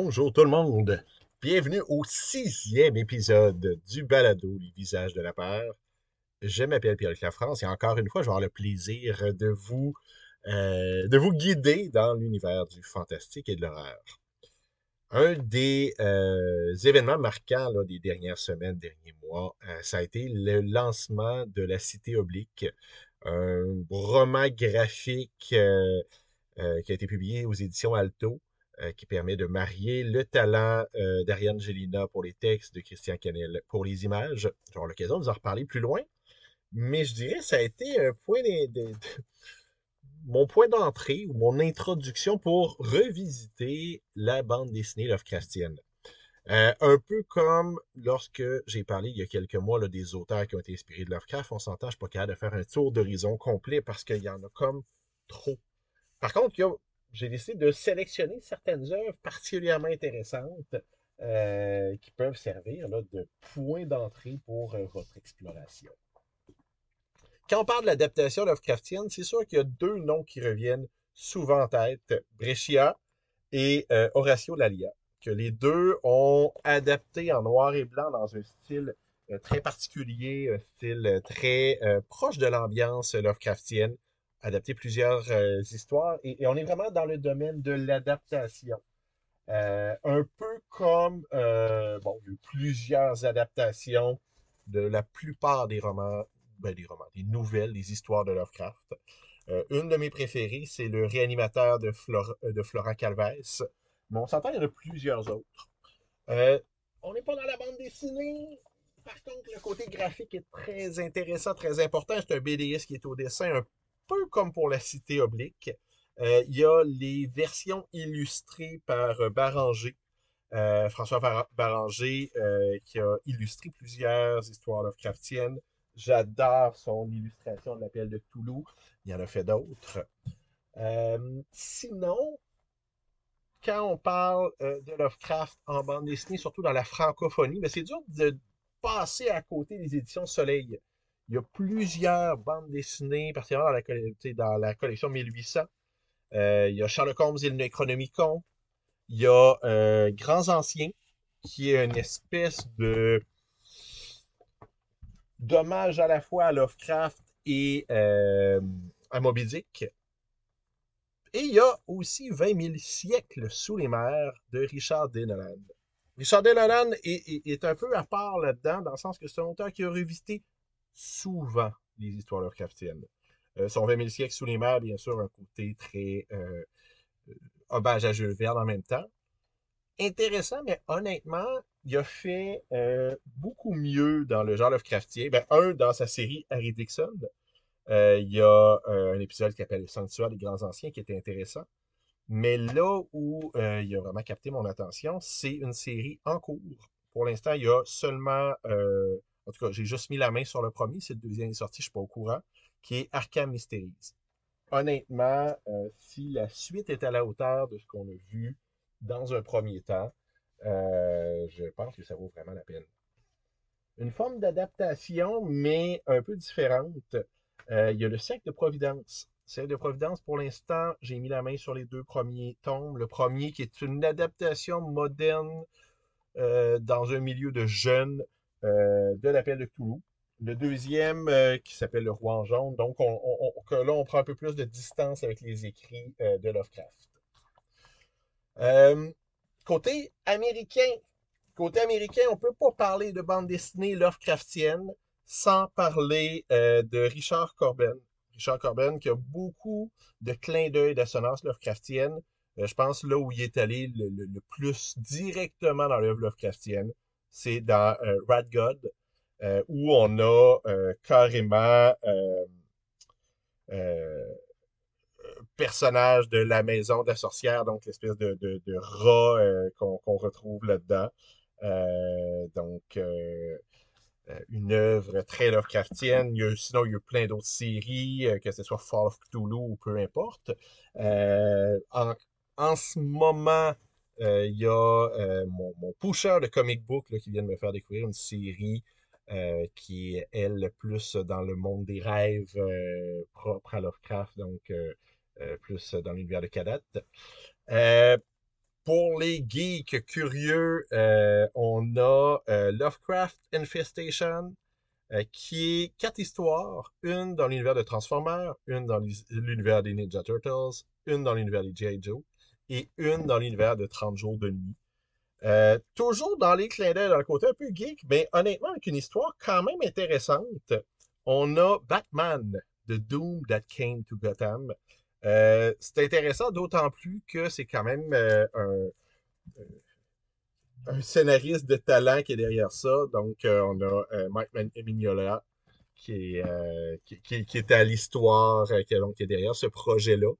Bonjour tout le monde. Bienvenue au sixième épisode du balado Les visages de la peur. Je m'appelle Pierre-Luc Lafrance et encore une fois, je vais avoir le plaisir de vous, euh, de vous guider dans l'univers du fantastique et de l'horreur. Un des euh, événements marquants des dernières semaines, derniers mois, euh, ça a été le lancement de La Cité Oblique, un roman graphique qui a été publié aux éditions Alto, euh, qui permet de marier le talent euh, d'Ariane Gelina pour les textes, de Christian Canel pour les images. J'aurai l'occasion de vous en reparler plus loin, mais je dirais que ça a été un point de, mon point d'entrée ou mon introduction pour revisiter la bande dessinée Lovecraftienne. Euh, un peu comme lorsque j'ai parlé il y a quelques mois là, des auteurs qui ont été inspirés de Lovecraft, on s'entend, je suis pas capable de faire un tour d'horizon complet parce qu'il y en a comme trop. Par contre, il y a- j'ai décidé de sélectionner certaines œuvres particulièrement intéressantes euh, qui peuvent servir là, de point d'entrée pour euh, votre exploration. Quand on parle de l'adaptation Lovecraftienne, c'est sûr qu'il y a deux noms qui reviennent souvent en tête, Brescia et euh, Horacio Lalia, que les deux ont adapté en noir et blanc dans un style euh, très particulier, un style très proche de l'ambiance Lovecraftienne, adapté plusieurs euh, histoires, et, on est vraiment dans le domaine de l'adaptation. Euh, un peu comme, euh, bon, il y a eu plusieurs adaptations de la plupart des romans, ben, des romans, des nouvelles, des histoires de Lovecraft. Une de mes préférées, c'est Le réanimateur de, Flor- euh, de Florent Calvès. Mais on s'entend, il y en a plusieurs autres. On n'est pas dans la bande dessinée. Par contre, le côté graphique est très intéressant, très important. C'est un BDS qui est au dessin, un peu comme pour la Cité Oblique. Euh, il y a les versions illustrées par euh, Baranger, euh, François Bar- Baranger, euh, qui a illustré plusieurs histoires Lovecraftiennes. J'adore son illustration de l'appel de Toulouse. Il y en a fait d'autres. Sinon, quand on parle de Lovecraft en bande dessinée, surtout dans la francophonie, mais c'est dur de passer à côté des éditions Soleil. Il y a plusieurs bandes dessinées, particulièrement dans la, collection 1800. Euh, il y a Sherlock Holmes et le Necronomicon. Il y a euh, Grands Anciens, qui est une espèce de d'hommage à la fois à Lovecraft et euh, à Moby Dick. Et il y a aussi 20 000 siècles sous les mers de Richard D. Richard D. Est- est un peu à part là-dedans, dans le sens que c'est un auteur qui a revisité souvent les histoires Lovecraftiennes. Euh, son 20 000 siècles sous les mers, bien sûr, un côté très euh, hommage à Jules Verne en même temps. Intéressant, mais honnêtement, il a fait euh, beaucoup mieux dans le genre Lovecraftien. Ben, un, dans sa série Harry Dixon, euh, il y a un épisode qui s'appelle Le Sanctuaire des Grands Anciens qui était intéressant. Mais là où il a vraiment capté mon attention, c'est une série en cours. Pour l'instant, il y a seulement, en tout cas, j'ai juste mis la main sur le premier, c'est le deuxième est sorti, je suis pas au courant, qui est Arkham Mysteries. Honnêtement, euh, si la suite est à la hauteur de ce qu'on a vu dans un premier temps, euh, je pense que ça vaut vraiment la peine. Une forme d'adaptation, mais un peu différente. Euh, il y a le Cercle de Providence. Cercle de Providence, pour l'instant, j'ai mis la main sur les deux premiers tomes. Le premier qui est une adaptation moderne dans un milieu de jeunes de l'appel de Cthulhu. Le deuxième euh, qui s'appelle Le Roi en jaune. Donc, là, on prend un peu plus de distance avec les écrits euh, de Lovecraft. Euh, côté américain, on peut pas parler de bande dessinée Lovecraftienne sans parler euh, de Richard Corben. Richard Corben qui a beaucoup de clins d'œil d'assonance Lovecraftienne. Euh, je pense là où il est allé le, le- le plus directement dans l'œuvre Lovecraftienne, c'est dans euh, Rat God, euh, où on a euh, carrément euh, euh, personnage de la maison de la sorcière, donc l'espèce de, de, de rat qu'on retrouve là-dedans. Donc, une œuvre très Lovecraftienne. Sinon, il y a plein d'autres séries, que ce soit Fall of Cthulhu ou peu importe. En, en ce moment, il y a euh, mon, pusher de comic book qui vient de me faire découvrir une série euh, qui est, elle, plus dans le monde des rêves euh, propre à Lovecraft, donc euh, euh, plus dans l'univers de Kadat. Euh, pour les geeks curieux, on a Lovecraft Infestation, qui est quatre histoires, une dans l'univers de Transformers, une dans l'univers des Ninja Turtles, une dans l'univers des G.I. Joe et une dans l'univers de 30 jours de nuit. Euh, toujours dans les clins d'œil, dans le côté un peu geek, mais honnêtement, avec une histoire quand même intéressante. On a Batman, The Doom That Came to Gotham. Euh, c'est intéressant d'autant plus que c'est quand même euh, un, un, scénariste de talent qui est derrière ça. Donc, on a Mike Mignola qui est, qui, qui, est à l'histoire, qui, qui, est derrière ce projet-là.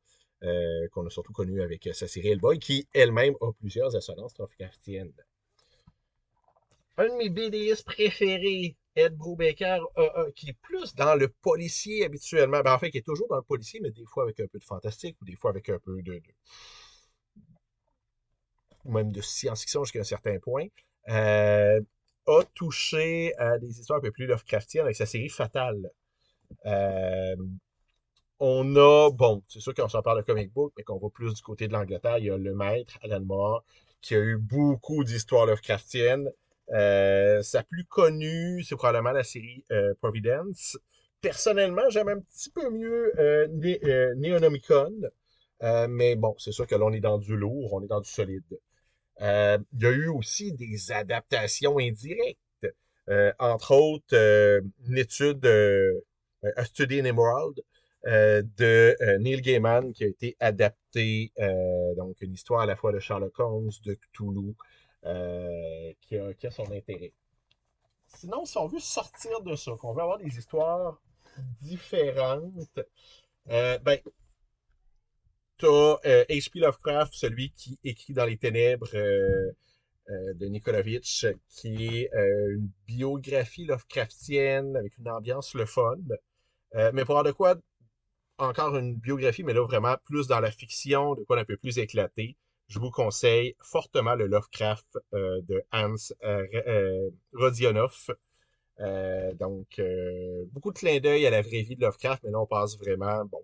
Euh, qu'on a surtout connu avec sa série Hellboy, qui elle-même a plusieurs assonances Lovecraftiennes. Un de mes BDS préférés, Ed Brubaker, qui est plus dans le policier habituellement. Ben, en fait, qui est toujours dans le policier, mais des fois avec un peu de fantastique ou des fois avec un peu de. ou même de science-fiction jusqu'à un certain point. Euh, a touché à des histoires un peu plus Lovecraftiennes avec sa série Fatale. Euh, on a, bon, c'est sûr qu'on s'en parle de comic book, mais qu'on va plus du côté de l'Angleterre, il y a le maître, Alan Moore, qui a eu beaucoup d'histoires Lovecraftiennes. Euh, sa plus connue, c'est probablement la série euh, Providence. Personnellement, j'aime un petit peu mieux euh, euh Neonomicon, mais bon, c'est sûr que là, on est dans du lourd, on est dans du solide. il y a eu aussi des adaptations indirectes. entre autres, une étude, A Study in Emerald, euh, de euh, Neil Gaiman qui a été adapté, euh, donc une histoire à la fois de Sherlock Holmes, de Cthulhu, qui a, son intérêt. Sinon, si on veut sortir de ça, qu'on veut avoir des histoires différentes, ben, t'as H.P. Lovecraft, celui qui écrit dans les ténèbres de Nikolovitch, qui est une biographie Lovecraftienne avec une ambiance le fun. mais pour avoir de quoi encore une biographie, mais là vraiment plus dans la fiction, de quoi un peu plus éclaté. Je vous conseille fortement le Lovecraft euh, de Hans euh, euh. Euh, donc, beaucoup de clins d'œil à la vraie vie de Lovecraft, mais là, on passe vraiment, bon,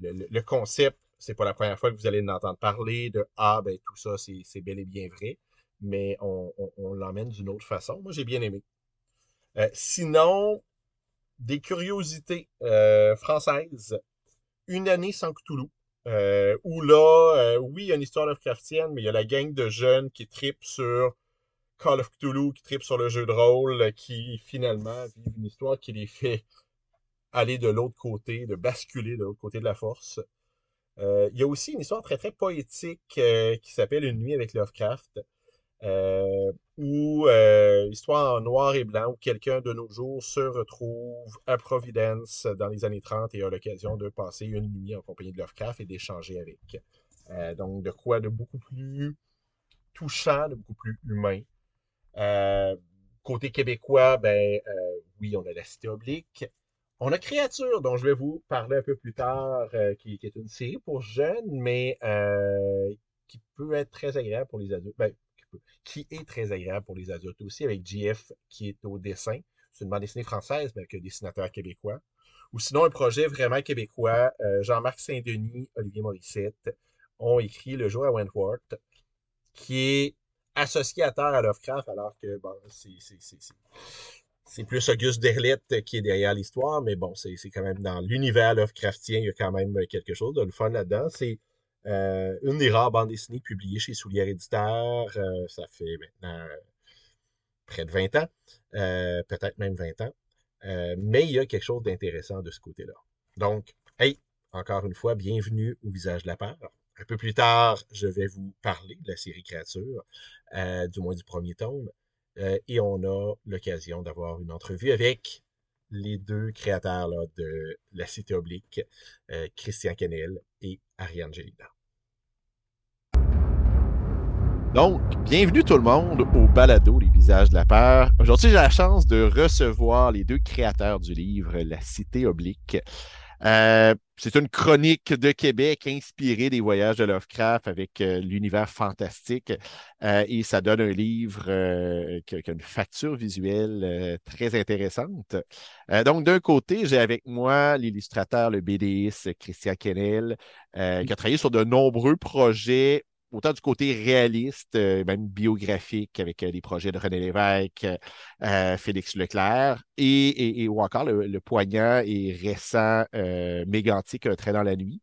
le, concept, c'est pas la première fois que vous allez en entendre parler de Ah, ben tout ça, c'est bel et bien vrai, mais on l'emmène d'une autre façon. Moi, j'ai bien aimé. sinon, des curiosités françaises une année sans Cthulhu. Euh, où là, euh, oui, il y a une histoire Lovecraftienne, mais il y a la gang de jeunes qui tripent sur Call of Cthulhu, qui tripent sur le jeu de rôle, qui finalement vivent une histoire qui les fait aller de l'autre côté, de basculer de l'autre côté de la force. Euh, il y a aussi une histoire très très poétique qui s'appelle Une nuit avec Lovecraft, euh, ou euh, histoire en noir et blanc, où quelqu'un de nos jours se retrouve à Providence dans les années 30 et a l'occasion de passer une nuit en compagnie de Lovecraft et d'échanger avec. Euh, donc, de quoi de beaucoup plus touchant, de beaucoup plus humain. côté québécois, ben oui, on a la cité oblique. On a Créature, dont je vais vous parler un peu plus tard, qui, est une série pour jeunes, mais qui peut être très agréable pour les adultes. Ben, qui est très agréable pour les adultes aussi, avec GF qui est au dessin. C'est une bande dessinée française, mais avec un dessinateur québécois. Ou sinon, un projet vraiment québécois. Euh, Jean-Marc Saint-Denis, Olivier Morissette ont écrit Le jour à Wentworth, qui est terre à Lovecraft, alors que bon, c'est plus Auguste Derlette qui est derrière l'histoire, mais bon, c'est quand même dans l'univers Lovecraftien, il y a quand même quelque chose de le fun là-dedans. C'est euh, une des rares bandes dessinées publiées chez Soulière Éditeur, euh, ça fait maintenant euh, près de 20 ans, peut-être même 20 ans. mais il y a quelque chose d'intéressant de ce côté-là. Donc, hey, encore une fois, bienvenue au visage de la peur. Un peu plus tard, je vais vous parler de la série Créature, du moins du premier tome. et on a l'occasion d'avoir une entrevue avec les deux créateurs de La Cité Oblique, Christian Kennel et Ariane Gelina. Donc, bienvenue tout le monde au balado Les visages de la peur. Aujourd'hui, j'ai la chance de recevoir les deux créateurs du livre La Cité oblique. Euh, c'est une chronique de Québec inspirée des voyages de Lovecraft avec euh, l'univers fantastique euh, et ça donne un livre qui, a une facture visuelle très intéressante. donc, d'un côté, j'ai avec moi l'illustrateur, le BDiste Christian Kennel, qui a travaillé sur de nombreux projets autant du côté réaliste, même biographique, avec les projets de René Lévesque, Félix Leclerc, et, ou encore le, poignant et récent mégantique Un trait dans la nuit,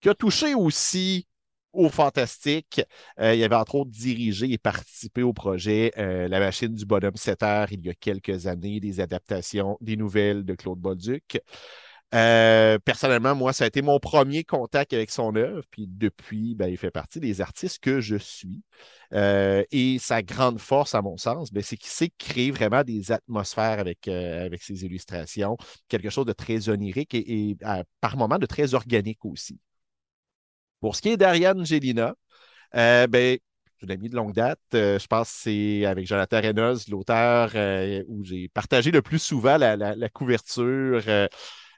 qui a touché aussi au fantastique. il avait entre autres dirigé et participé au projet La machine du bonhomme 7 heures il y a quelques années, des adaptations des nouvelles de Claude Bolduc. Euh, personnellement, moi, ça a été mon premier contact avec son œuvre. Puis depuis, ben, il fait partie des artistes que je suis. Euh, et sa grande force, à mon sens, ben, c'est qu'il sait créer vraiment des atmosphères avec, euh, avec ses illustrations, quelque chose de très onirique et, par moments de très organique aussi. Pour ce qui est d'Ariane Gélina, ben, une amie de longue date. je pense que c'est avec Jonathan Reynolds, l'auteur, où j'ai partagé le plus souvent la couverture. Euh,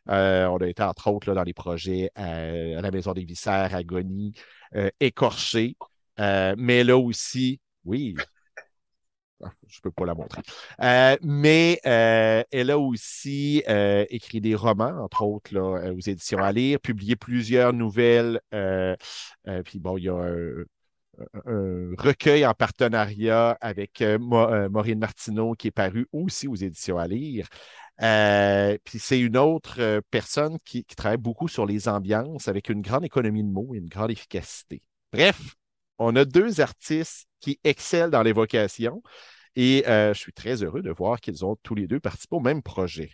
on a été, entre autres, dans les projets à, la Maison des Viscères, Agonie, euh, Écorché. Euh, mais là aussi, oui, ah, je ne peux pas la montrer. mais elle a aussi écrit des romans, entre autres, aux éditions à lire, publié plusieurs nouvelles. puis bon, il y a un, recueil en partenariat avec Maureen Martineau qui est paru aussi aux éditions à lire. Euh, puis c'est une autre euh, personne qui, travaille beaucoup sur les ambiances avec une grande économie de mots et une grande efficacité. Bref, on a deux artistes qui excellent dans l'évocation et euh, je suis très heureux de voir qu'ils ont tous les deux participé au même projet.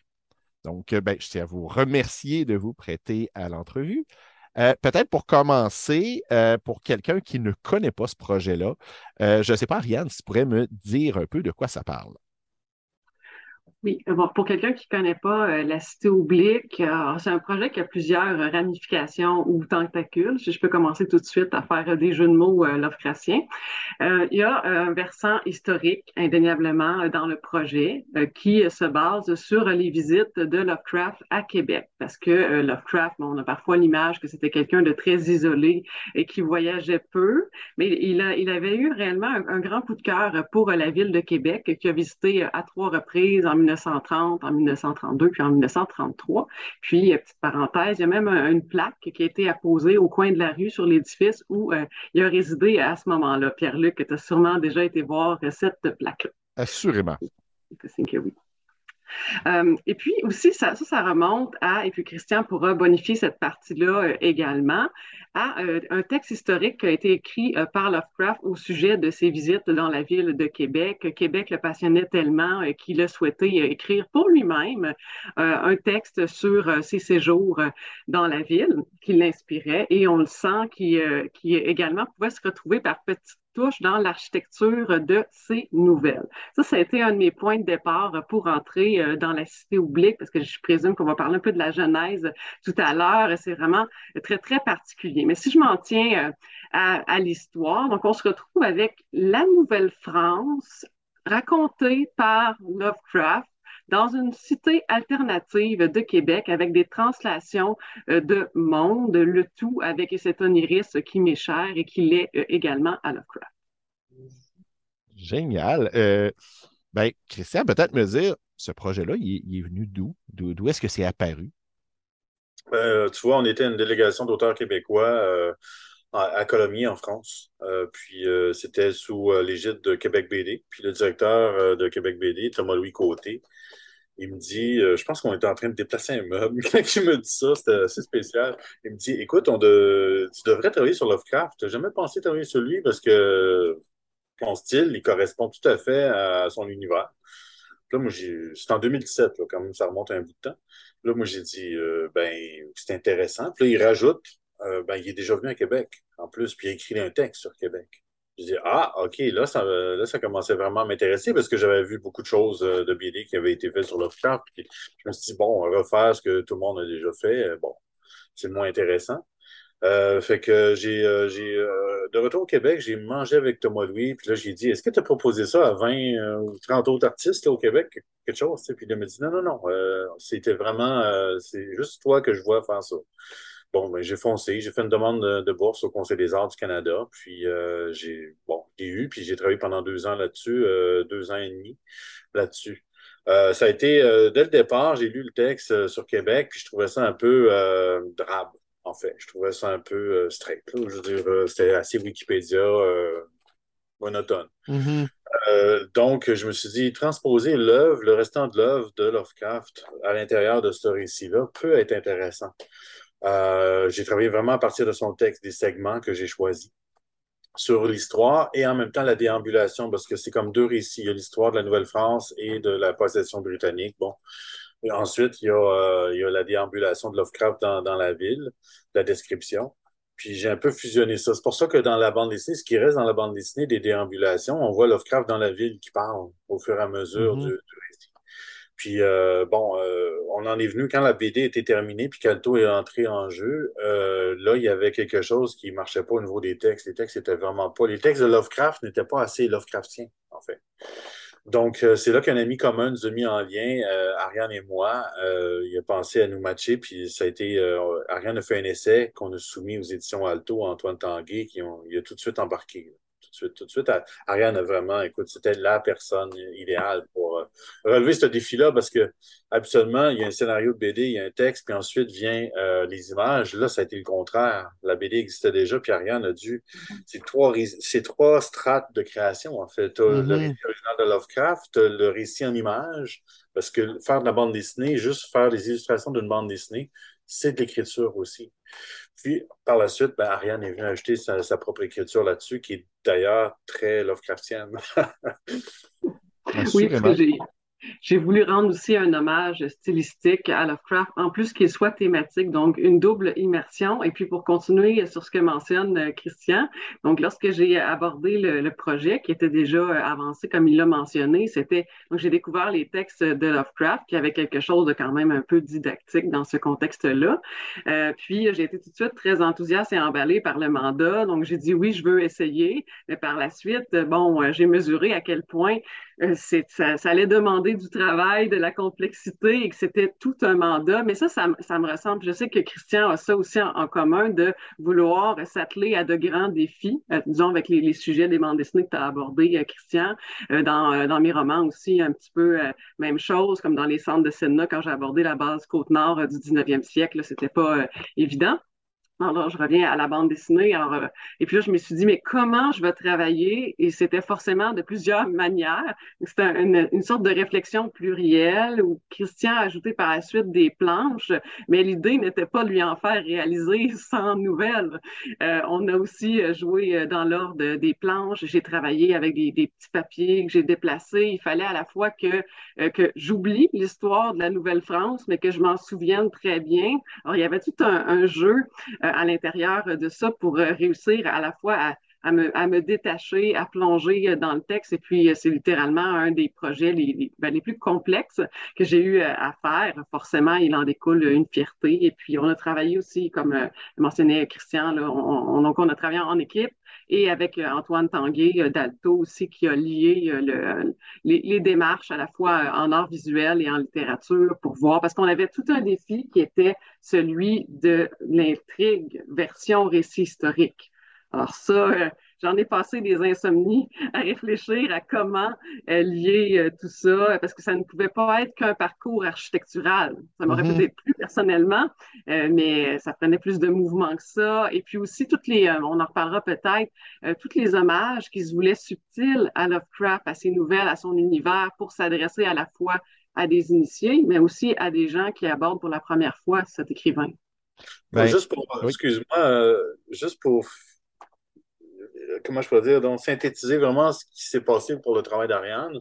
Donc, ben, je tiens à vous remercier de vous prêter à l'entrevue. Peut-être pour commencer, pour quelqu'un qui ne connaît pas ce projet-là, je ne sais pas, Ariane, si tu pourrais me dire un peu de quoi ça parle? Oui, bon, pour quelqu'un qui ne connaît pas euh, la cité oblique, euh, c'est un projet qui a plusieurs ramifications ou tentacules. Je, peux commencer tout de suite à faire des jeux de mots euh, Lovecraftiens. Euh, il y a un versant historique, indéniablement, dans le projet qui se base sur les visites de Lovecraft à Québec. Parce que Lovecraft, on a parfois l'image que c'était quelqu'un de très isolé et qui voyageait peu, mais il, a, il avait eu réellement un, grand coup de cœur pour la ville de Québec, qui a visité à trois reprises en 1930, en 1932, puis en 1933. Puis, euh, petite parenthèse, il y a même une plaque qui a été apposée au coin de la rue sur l'édifice où euh, il a résidé à ce moment-là. Pierre-Luc, tu as sûrement déjà été voir cette plaque-là. Assurément. oui. Euh, et puis aussi, ça, ça, remonte à, et puis Christian pourra bonifier cette partie-là euh, également, à euh, un texte historique qui a été écrit par Lovecraft au sujet de ses visites dans la ville de Québec. Québec le passionnait tellement qu'il a souhaité écrire pour lui-même un texte sur ses séjours dans la ville qui l'inspirait et on le sent qui, qui également pouvait se retrouver par petites touche dans l'architecture de ces nouvelles. Ça, ça a été un de mes points de départ pour entrer euh, dans la cité oblique, parce que je présume qu'on va parler un peu de la genèse tout à l'heure. C'est vraiment très, très particulier. Mais si je m'en tiens euh, à, à l'histoire, donc on se retrouve avec la Nouvelle-France racontée par Lovecraft dans une cité alternative de Québec avec des translations euh, de monde, le tout avec cet oniris qui m'est cher et qui l'est euh, également à Lovecraft. Génial. Euh, ben, Christian, peut-être me dire, ce projet-là, il, est venu d'où? D'où est-ce que c'est apparu? tu vois, on était une délégation d'auteurs québécois à Colomiers, en France. puis c'était sous l'égide de Québec BD. Puis le directeur de Québec BD, Thomas-Louis Côté, il me dit, euh, je pense qu'on était en train de déplacer un meuble. Quand il me dit ça, c'était assez spécial. Il me dit, écoute, tu devrais travailler sur Lovecraft. Tu n'as jamais pensé travailler sur lui parce que ton style, il correspond tout à fait à son univers. Là, moi, c'est en 2017, là, quand même, ça remonte un bout de temps. Là, moi, j'ai dit, euh, ben, c'est intéressant. Puis là, il rajoute, euh, ben, il est déjà venu à Québec, en plus, puis il a écrit un texte sur Québec. Je dis, ah, OK, là, ça, là, ça commençait vraiment à m'intéresser parce que j'avais vu beaucoup de choses euh, de BD qui avaient été faites sur Lovecraft. Puis je me suis dit, bon, refaire ce que tout le monde a déjà fait, euh, bon, c'est moins intéressant. Euh, fait que j'ai, j'ai de retour au Québec, j'ai mangé avec Thomas Louis, puis là, j'ai dit, est-ce que tu as proposé ça à 20 ou 30 autres artistes au Québec, quelque chose? Puis il m'a dit, non, non, non, c'était vraiment, c'est juste toi que je vois faire ça. Bon, ben, j'ai foncé, j'ai fait une demande de, bourse au Conseil des arts du Canada, puis euh, j'ai bon, eu, puis j'ai travaillé pendant deux ans là-dessus, euh, deux ans et demi là-dessus. Euh, ça a été, dès le départ, j'ai lu le texte sur Québec, puis je trouvais ça un peu drabe, en fait. Je trouvais ça un peu strict. Je veux dire, c'était assez Wikipédia monotone. Mm-hmm. donc, je me suis dit, transposer l'œuvre, le restant de l'œuvre de Lovecraft à l'intérieur de ce récit-là peut être intéressant. J'ai travaillé vraiment à partir de son texte, des segments que j'ai choisis sur l'histoire et en même temps la déambulation, parce que c'est comme deux récits. Il y a l'histoire de la Nouvelle-France et de la possession britannique. Bon. Et ensuite, il y, a, euh, il y, a, la déambulation de Lovecraft dans, dans la ville, la description. Puis j'ai un peu fusionné ça. C'est pour ça que dans la bande dessinée, ce qui reste dans la bande dessinée des déambulations, on voit Lovecraft dans la ville qui parle au fur et à mesure mm-hmm. du, puis euh, bon, euh, on en est venu quand la BD était terminée, puis qu'Alto est entré en jeu. Euh, là, il y avait quelque chose qui marchait pas au niveau des textes. Les textes étaient vraiment pas. Les textes de Lovecraft n'étaient pas assez Lovecraftiens, en fait. Donc, c'est là qu'un ami commun nous a mis en lien, Ariane et moi. il a pensé à nous matcher, puis ça a été. Ariane a fait un essai qu'on a soumis aux éditions Alto, Antoine Tanguay, qui ont, il a tout de suite embarqué de suite. Tout de suite, Ariane a vraiment, écoute, c'était la personne idéale pour euh, relever ce défi-là parce que habituellement, il y a un scénario de BD, il y a un texte, puis ensuite vient euh, les images. Là, ça a été le contraire. La BD existait déjà, puis Ariane a dû. C'est trois, trois strates de création, en fait. le mm-hmm. récit original de Lovecraft, le récit en images, parce que faire de la bande dessinée, juste faire les illustrations d'une bande dessinée, c'est de l'écriture aussi. Puis, par la suite, ben, Ariane est venue ajouter sa, propre écriture là-dessus, qui est d'ailleurs très Lovecraftienne. oui, parce que j'ai voulu rendre aussi un hommage stylistique à Lovecraft, en plus qu'il soit thématique, donc une double immersion. Et puis pour continuer sur ce que mentionne euh, Christian, donc lorsque j'ai abordé le, projet qui était déjà euh, avancé comme il l'a mentionné, c'était donc j'ai découvert les textes de Lovecraft qui avait quelque chose de quand même un peu didactique dans ce contexte-là. Euh, puis j'ai été tout de suite très enthousiaste et emballée par le mandat, donc j'ai dit oui, je veux essayer. Mais par la suite, bon, j'ai mesuré à quel point ça, ça allait demander du travail, de la complexité et que c'était tout un mandat. Mais ça, ça, me ressemble. Je sais que Christian a ça aussi en, commun de vouloir s'atteler à de grands défis, euh, disons avec les, sujets des bandes dessinées que tu as abordés, euh, Christian. Euh, dans, dans mes romans aussi, un petit peu même chose, comme dans les centres de cinéma, quand j'ai abordé la base Côte-Nord du 19e siècle, c'était pas évident. Alors, je reviens à la bande dessinée. Euh, et puis là, je me suis dit, mais comment je vais travailler? Et c'était forcément de plusieurs manières. C'était une, sorte de réflexion plurielle où Christian a ajouté par la suite des planches, mais l'idée n'était pas de lui en faire réaliser sans nouvelles. Euh, on a aussi euh, joué dans l'ordre des planches. J'ai travaillé avec des, petits papiers que j'ai déplacés. Il fallait à la fois que, que j'oublie l'histoire de la Nouvelle-France, mais que je m'en souvienne très bien. Alors, il y avait tout un jeu à l'intérieur de ça pour euh, réussir à la fois à, me, détacher, à plonger euh, dans le texte. Et puis, euh, c'est littéralement un des projets les, ben, plus complexes que j'ai eu à faire. Forcément, il en découle une fierté. Et puis, on a travaillé aussi, comme mentionnait Christian, on, donc on a travaillé en équipe et avec Antoine Tanguay d'Alto aussi qui a lié le, les, démarches à la fois en art visuel et en littérature pour voir, parce qu'on avait tout un défi qui était celui de l'intrigue version récit historique. Alors ça, euh, j'en ai passé des insomnies à réfléchir à comment euh, lier euh, tout ça, parce que ça ne pouvait pas être qu'un parcours architectural. Ça m'aurait mm-hmm. peut-être plu personnellement, mais ça prenait plus de mouvement que ça. Et puis aussi, toutes les, on en reparlera peut-être, toutes les hommages qui se voulaient subtils à Lovecraft, à ses nouvelles, à son univers, pour s'adresser à la fois à des initiés, mais aussi à des gens qui abordent pour la première fois cet écrivain. Ben, juste pour, excuse-moi, euh, juste pour, comment je peux dire, donc synthétiser vraiment ce qui s'est passé pour le travail d'Ariane,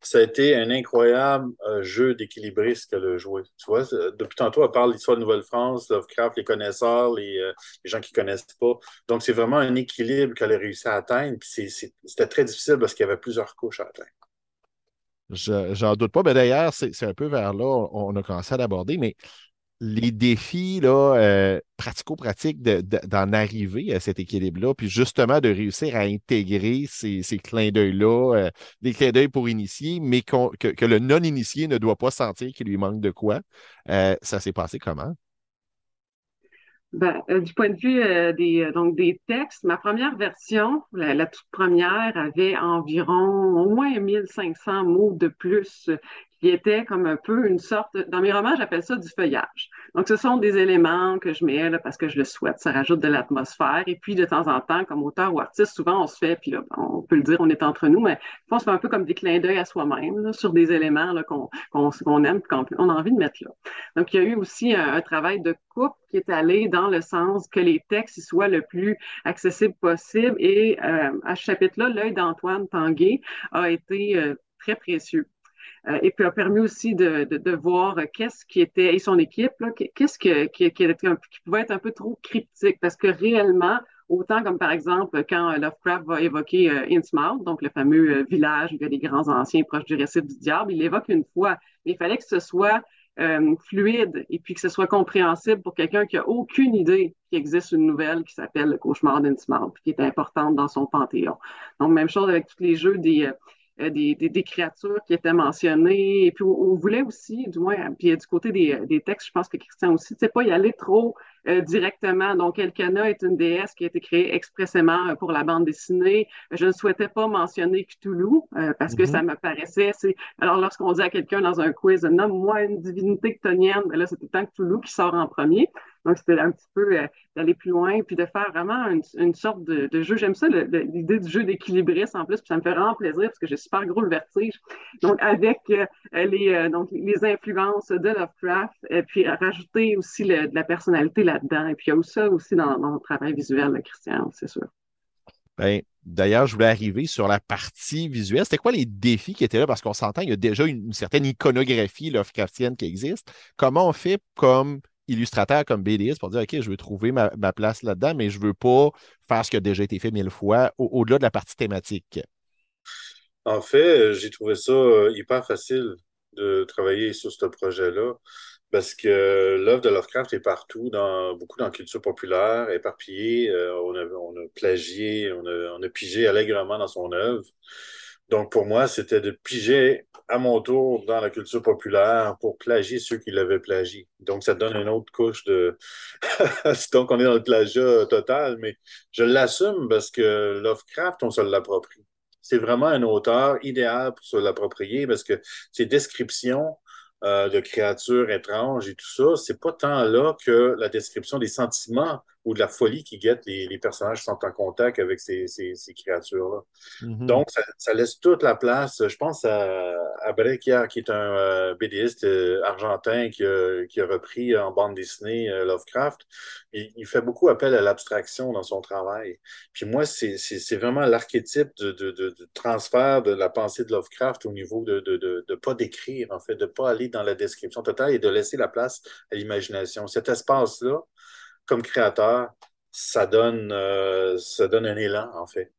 ça a été un incroyable euh, jeu d'équilibriste qu'elle a joué. Tu vois, depuis tantôt, elle parle de l'histoire de Nouvelle-France, Lovecraft, les connaisseurs, les, euh, les, gens qui ne connaissent pas. Donc, c'est vraiment un équilibre qu'elle a réussi à atteindre. C'était très difficile parce qu'il y avait plusieurs couches à atteindre. J'en doute pas. Mais d'ailleurs, c'est un peu vers là on a commencé à l'aborder, mais les défis là, euh, pratico-pratiques d'en arriver à cet équilibre-là, puis justement de réussir à intégrer ces, clins d'œil-là, euh, des clins d'œil pour initier, mais que, le non-initié ne doit pas sentir qu'il lui manque de quoi. Euh, ça s'est passé comment? Ben, du point de vue des, donc des textes, ma première version, la, toute première, avait environ au moins 1500 mots de plus qui était comme un peu une sorte, dans mes romans, j'appelle ça du feuillage. Donc, ce sont des éléments que je mets là, parce que je le souhaite, ça rajoute de l'atmosphère. Et puis, de temps en temps, comme auteur ou artiste, souvent on se fait, puis là, on peut le dire, on est entre nous, mais on se fait un peu comme des clins d'œil à soi-même sur des éléments qu'on qu'on aime, qu'on on a envie de mettre là. Donc, il y a eu aussi un, travail de coupe qui est allé dans le sens que les textes soient le plus accessibles possible. Et euh, à ce chapitre-là, l'œil d'Antoine Tanguay a été euh, très précieux. Euh, et puis a permis aussi de, de, voir qu'est-ce qui était, et son équipe, qu'est-ce qui, qui, qui, pouvait être un peu trop cryptique, parce que réellement, autant comme par exemple quand Lovecraft va évoquer euh, Innsmouth, donc le fameux euh, village où il y a des grands anciens proches du récit du diable, il l'évoque une fois, il fallait que ce soit euh, fluide et puis que ce soit compréhensible pour quelqu'un qui a aucune idée qu'il existe une nouvelle qui s'appelle Le cauchemar d'Innsmouth, qui est importante dans son panthéon. Donc, même chose avec tous les jeux des, euh, des, des, créatures qui étaient mentionnées. Et puis, on, voulait aussi, du moins, puis du côté des, des textes, je pense que Christian aussi, tu sais, pas y aller trop euh, directement. Donc, Elkana est une déesse qui a été créée expressément euh, pour la bande dessinée. Je ne souhaitais pas mentionner Cthulhu parce que mm-hmm. ça me paraissait. Alors, lorsqu'on dit à quelqu'un dans un quiz, nomme-moi une divinité ctonienne, ben là, c'est tout le temps Cthulhu qui sort en premier. Donc, c'était un petit peu euh, d'aller plus loin, puis de faire vraiment une, sorte de, jeu. J'aime ça, l'idée du jeu d'équilibriste en plus, puis ça me fait vraiment plaisir parce que j'ai super gros le vertige. Donc, avec euh, les, euh, donc, les influences de Lovecraft, et puis rajouter aussi de la personnalité là-dedans. Et puis, il y a ça aussi dans, mon travail visuel, Christian, c'est sûr. Ben, D'ailleurs, je voulais arriver sur la partie visuelle. C'était quoi les défis qui étaient là? Parce qu'on s'entend, il y a déjà une, une certaine iconographie Lovecraftienne qui existe. Comment on fait comme illustrateur comme BDS pour dire OK, je veux trouver ma, place là-dedans, mais je ne veux pas faire ce qui a déjà été fait mille fois au-delà de la partie thématique? En fait, j'ai trouvé ça euh, hyper facile de travailler sur ce projet-là parce que l'œuvre de Lovecraft est partout, beaucoup dans la culture populaire, éparpillée. Euh, on, a, plagié, on a, on a pigé allègrement dans son œuvre. Donc, pour moi, c'était de piger à mon tour dans la culture populaire pour plagier ceux qui l'avaient plagié. Donc, ça donne une autre couche de... Donc, on est dans le plagiat total, mais je l'assume parce que Lovecraft, on se l'approprie. C'est vraiment un auteur idéal pour se l'approprier parce que ses descriptions euh, de créatures étranges et tout ça, c'est pas tant là que la description des sentiments ou de la folie qui guette les, personnages qui sont en contact avec ces, créatures-là. Mm-hmm. Donc, ça, laisse toute la place. Je pense à, à qui est un euh, BDiste euh, argentin qui a, repris en bande dessinée Lovecraft. Il, fait beaucoup appel à l'abstraction dans son travail. Puis moi, c'est vraiment l'archétype de, transfert de la pensée de Lovecraft au niveau de ne pas décrire, en fait, de ne pas aller dans la description totale et de laisser la place à l'imagination. Cet espace-là, comme créateur, ça donne, euh, ça donne un élan, en fait.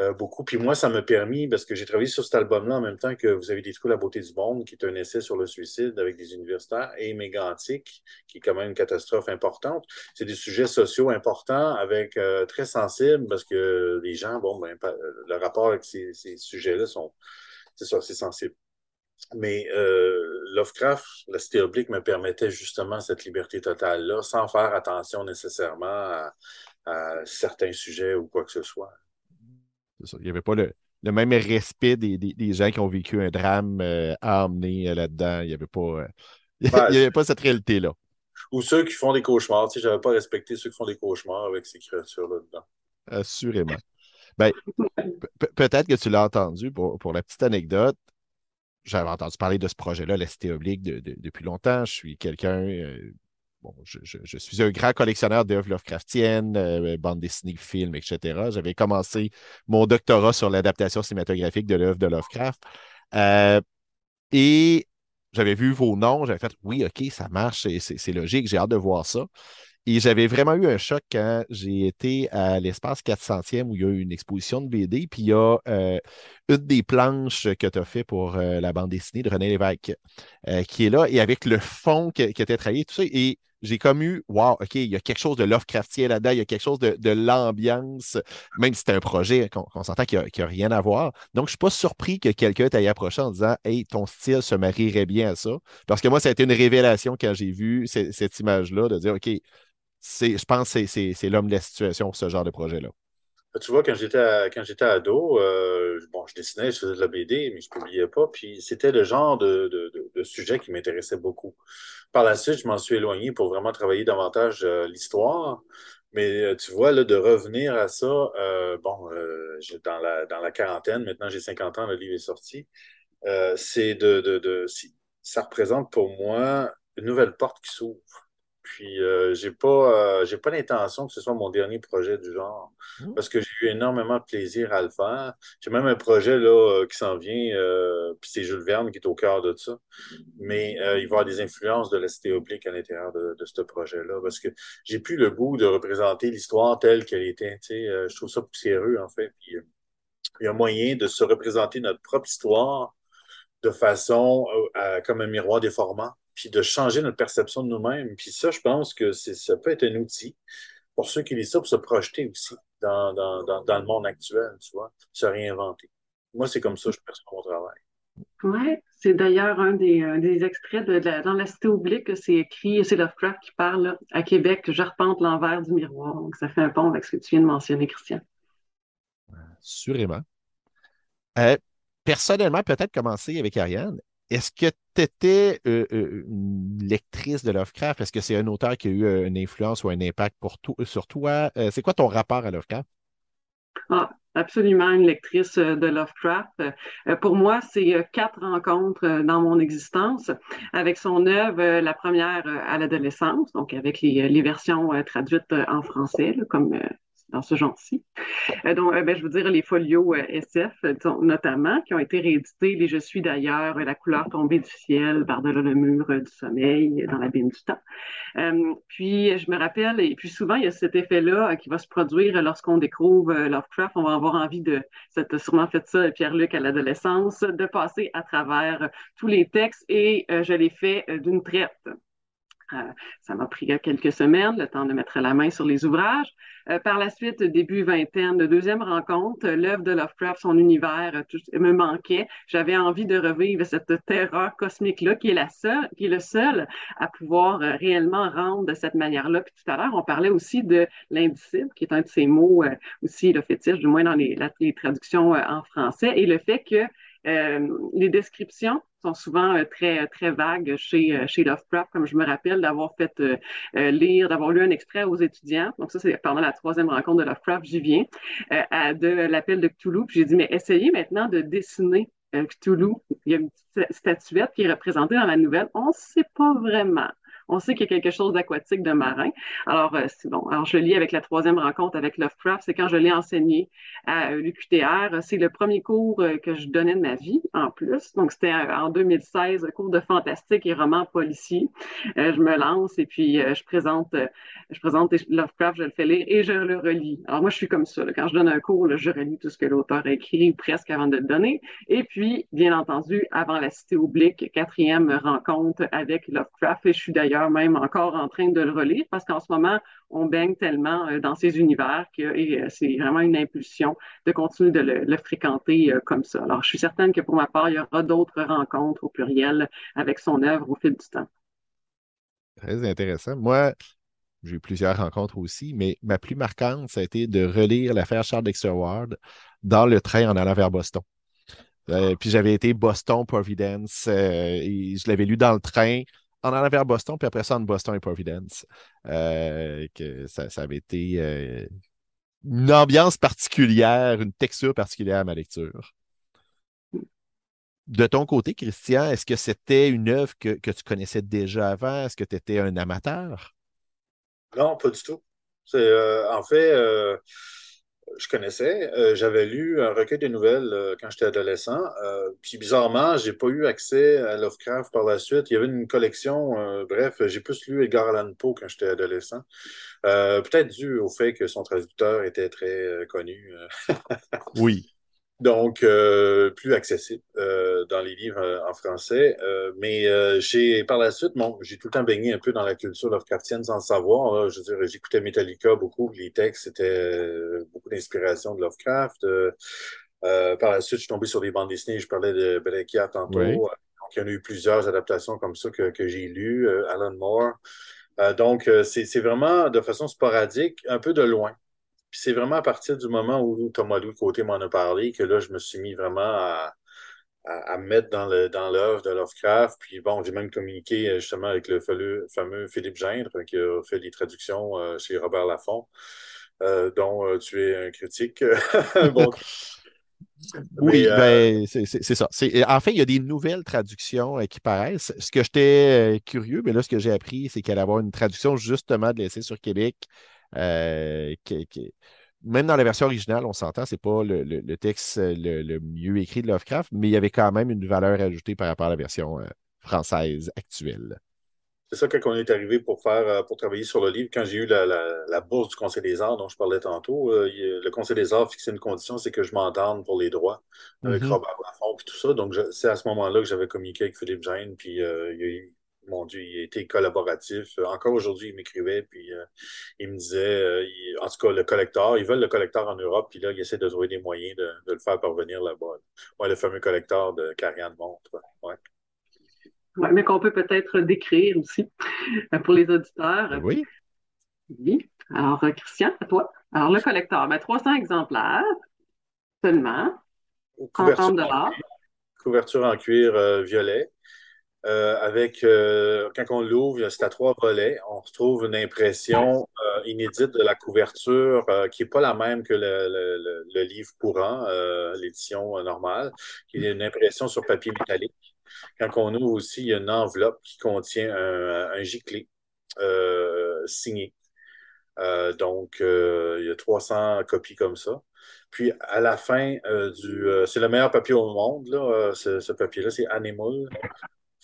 Euh, beaucoup. Puis moi, ça m'a permis, parce que j'ai travaillé sur cet album-là en même temps que Vous avez détruit la beauté du monde, qui est un essai sur le suicide avec des universitaires, et Mégantique, qui est quand même une catastrophe importante. C'est des sujets sociaux importants, avec euh, très sensibles, parce que les gens, bon, ben, le rapport avec ces, ces sujets-là sont, c'est ça, c'est sensible. Mais euh, Lovecraft, la cité oblique me permettait justement cette liberté totale-là, sans faire attention nécessairement à, certains sujets ou quoi que ce soit. Il n'y avait pas le, même respect des, gens qui ont vécu un drame euh, à emmener euh, là-dedans. Il n'y avait pas, avait pas cette réalité-là. Ou ceux qui font des cauchemars. Tu sais, je n'avais pas respecté ceux qui font des cauchemars avec ces créatures-là dedans. Assurément. Ben, peut-être que tu l'as entendu pour, la petite anecdote j'avais entendu parler de ce projet-là, la Cité Oblique, depuis longtemps. Je suis quelqu'un. Euh, bon, je, suis un grand collectionneur d'œuvres Lovecraftiennes, euh, bandes dessinées, films, etc. J'avais commencé mon doctorat sur l'adaptation cinématographique de l'œuvre de Lovecraft. Euh, et j'avais vu vos noms, j'avais fait oui, OK, ça marche, c'est logique, j'ai hâte de voir ça. Et j'avais vraiment eu un choc quand j'ai été à l'espace 400e où il y a eu une exposition de BD. Puis il y a euh, une des planches que tu as fait pour euh, la bande dessinée de René Lévesque euh, qui est là et avec le fond qui, qui était travaillé, tout ça. Et j'ai comme eu, wow, OK, il y a quelque chose de Lovecraftien là-dedans, il y a quelque chose de, l'ambiance, même si c'est un projet qu'on s'entend qu'il n'y a, rien à voir. Donc, je ne suis pas surpris que quelqu'un t'aille approché en disant, hey, ton style se marierait bien à ça. Parce que moi, ça a été une révélation quand j'ai vu cette image-là, de dire, OK, je pense que c'est l'homme de la situation pour ce genre de projet-là. Tu vois, quand j'étais quand j'étais ado, euh, bon, je dessinais, je faisais de la BD, mais je ne publiais pas. Puis c'était le genre de, sujets qui m'intéressaient beaucoup. Par la suite, je m'en suis éloigné pour vraiment travailler davantage l'histoire. Mais tu vois, là, de revenir à ça, bon, dans, la, dans la quarantaine, maintenant j'ai 50 ans, le livre est sorti. c'est de, de, de ça représente pour moi une nouvelle porte qui s'ouvre. Puis euh, j'ai pas, euh, j'ai pas l'intention que ce soit mon dernier projet du genre, mmh. parce que j'ai eu énormément de plaisir à le faire. J'ai même un projet là euh, qui s'en vient, puis c'est Jules Verne qui est au cœur de ça. Mais il va y avoir des influences de la cité oblique à l'intérieur de, ce projet-là, parce que j'ai plus le goût de représenter l'histoire telle qu'elle était. je trouve ça poussiéreux en fait. Puis il y a moyen de se représenter notre propre histoire de façon comme un miroir déformant puis de changer notre perception de nous-mêmes. Puis ça, je pense que ça peut être un outil pour ceux qui lisent ça, pour se projeter aussi dans, le monde actuel, tu vois, se réinventer. Moi, c'est comme ça que je perçois mon travail. Oui, c'est d'ailleurs un des, des extraits de, dans la cité oblique, c'est écrit, c'est Lovecraft qui parle à Québec, j'arpente l'envers du miroir. Donc, ça fait un pont avec ce que tu viens de mentionner, Christian. Sûrement. Euh, personnellement, peut-être commencer avec Ariane. Est-ce que tu étais euh, euh, une lectrice de Lovecraft? Est-ce que c'est un auteur qui a eu euh, une influence ou un impact pour sur toi? c'est quoi ton rapport à Lovecraft? Ah, absolument une lectrice de Lovecraft. pour moi, c'est quatre rencontres dans mon existence avec son œuvre, la première à l'adolescence, donc avec les, versions traduites en français, comme dans ce genre-ci. Euh, donc, euh, ben, je veux dire les folios euh, SF, notamment, qui ont été réédités. Les Je suis d'ailleurs, La couleur tombée du ciel, par-delà le mur du sommeil, dans l'abîme du temps. puis, je me rappelle, et puis souvent, il y a cet effet-là qui va se produire lorsqu'on découvre Lovecraft. On va avoir envie de, ça a sûrement fait ça, Pierre-Luc, à l'adolescence, de passer à travers tous les textes et je l'ai fait d'une traite. Euh, ça m'a pris quelques semaines, le temps de mettre la main sur les ouvrages. Euh, par la suite, début vingtaine, de deuxième rencontre, l'œuvre de Lovecraft, son univers tout, me manquait. J'avais envie de revivre cette terreur cosmique-là, qui est la seule, qui est le seul à pouvoir euh, réellement rendre de cette manière-là. Puis tout à l'heure, on parlait aussi de l'indicible, qui est un de ces mots aussi le fétiche, du moins dans les traductions en français, et le fait que les descriptions sont souvent euh, très, très vagues chez, euh, chez Lovecraft, comme je me rappelle d'avoir fait euh, lire, d'avoir lu un extrait aux étudiants. Donc ça, c'est pendant la troisième rencontre de Lovecraft, j'y viens, de l'appel de Cthulhu. Puis j'ai dit, mais essayez maintenant de dessiner Cthulhu. Il y a une statuette qui est représentée dans la nouvelle. On ne sait pas vraiment on sait qu'il y a quelque chose d'aquatique, de marin. Alors, euh, c'est bon. Alors, je lis avec la troisième rencontre avec Lovecraft. C'est quand je l'ai enseigné à euh, l'UQTR. C'est le premier cours euh, que je donnais de ma vie, en plus. Donc, c'était en 2016, cours de fantastique et roman policier. je me lance et puis je présente, je présente Lovecraft, je le fais lire et je le relis. Alors, moi, je suis comme ça. Quand je donne un cours, je relis tout ce que l'auteur a écrit presque avant de le donner. Et puis, bien entendu, avant la cité oblique, quatrième rencontre avec Lovecraft. Et je suis d'ailleurs même encore en train de le relire parce qu'en ce moment, on baigne tellement euh, dans ces univers que euh, c'est vraiment une impulsion de continuer de le, fréquenter euh, comme ça. Alors, je suis certaine que pour ma part, il y aura d'autres rencontres au pluriel avec son œuvre au fil du temps. Très intéressant. Moi, j'ai eu plusieurs rencontres aussi, mais ma plus marquante, ça a été de relire l'affaire Charles Dexter Ward dans le train en allant vers Boston. puis j'avais été Boston-Providence et je l'avais lu dans le train en allant vers Boston, puis après ça, en Boston et Providence. Euh, que ça, avait été euh, une ambiance particulière, une texture particulière à ma lecture. De ton côté, Christian, est-ce que c'était une œuvre que, tu connaissais déjà avant? Est-ce que tu étais un amateur? Non, pas du tout. Euh, en fait, je connaissais. Euh, j'avais lu un recueil de nouvelles euh, quand j'étais adolescent. Euh, puis bizarrement, j'ai pas eu accès à Lovecraft par la suite. Il y avait une collection. bref, j'ai plus lu Edgar Allan Poe quand j'étais adolescent. Peut-être dû au fait que son traducteur était très connu. oui donc euh, plus accessible euh, dans les livres euh, en français. mais j'ai par la suite, bon, j'ai tout le temps baigné un peu dans la culture Lovecraftienne sans le savoir. Je veux dire, j'écoutais Metallica beaucoup, les textes c'était beaucoup d'inspiration de Lovecraft. par la suite, je suis tombé sur des bandes dessinées. Je parlais de Belekia tantôt. Donc, il y en a eu plusieurs adaptations comme ça que, que j'ai lues. Alan Moore. donc, c'est vraiment de façon sporadique, un peu de loin. Puis c'est vraiment à partir du moment où Thomas Louis Côté m'en a parlé que là, je me suis mis vraiment à, à, mettre dans le dans l'œuvre de Lovecraft. Puis bon, j'ai même communiqué euh, justement avec le fameux, Philippe Gendre qui a fait des traductions euh, chez Robert Laffont, euh, dont tu es un critique. oui, ben, c'est ça. En fait, il y a des nouvelles traductions qui paraissent. Ce que j'étais curieux, mais là, ce que j'ai appris, c'est qu'elle allait avoir une traduction justement de l'essai sur Québec qui, qui, même dans la version originale, on s'entend, c'est pas le, texte euh, le, mieux écrit de Lovecraft, mais il y avait quand même une valeur ajoutée par rapport à la version euh, française actuelle. C'est ça quand on est arrivé pour faire euh, pour travailler sur le livre, quand j'ai eu la, bourse du Conseil des arts dont je parlais tantôt, le Conseil des arts fixait une condition, c'est que je m'entende pour les droits avec mm-hmm. Robert Laffont et tout ça. Donc c'est à ce moment-là que j'avais communiqué avec Philippe Gênes, puis il y a eu mon Dieu, il a été collaboratif. Euh, encore aujourd'hui, il m'écrivait, puis euh, il me disait, euh, en tout cas, le collecteur, ils veulent le collecteur en Europe, puis là, il essaie de trouver des moyens de, le faire parvenir là-bas. Ouais, le fameux collecteur de Carian Montre. Ouais. ouais. mais qu'on peut peut-être décrire aussi pour les auditeurs. Oui. Oui. Alors, Christian, à toi. Alors, le collecteur, ben, 300 exemplaires seulement. Couverture, en, couverture en cuir violet. Euh, avec, euh, quand on l'ouvre, c'est à trois volets. On retrouve une impression euh, inédite de la couverture qui n'est pas la même que le, livre courant, l'édition normale, qui est une impression sur papier métallique. Quand on ouvre aussi, il y a une enveloppe qui contient un, un signé. donc, il y a 300 copies comme ça. Puis à la fin du. c'est le meilleur papier au monde, là, ce, ce papier-là, c'est Animal.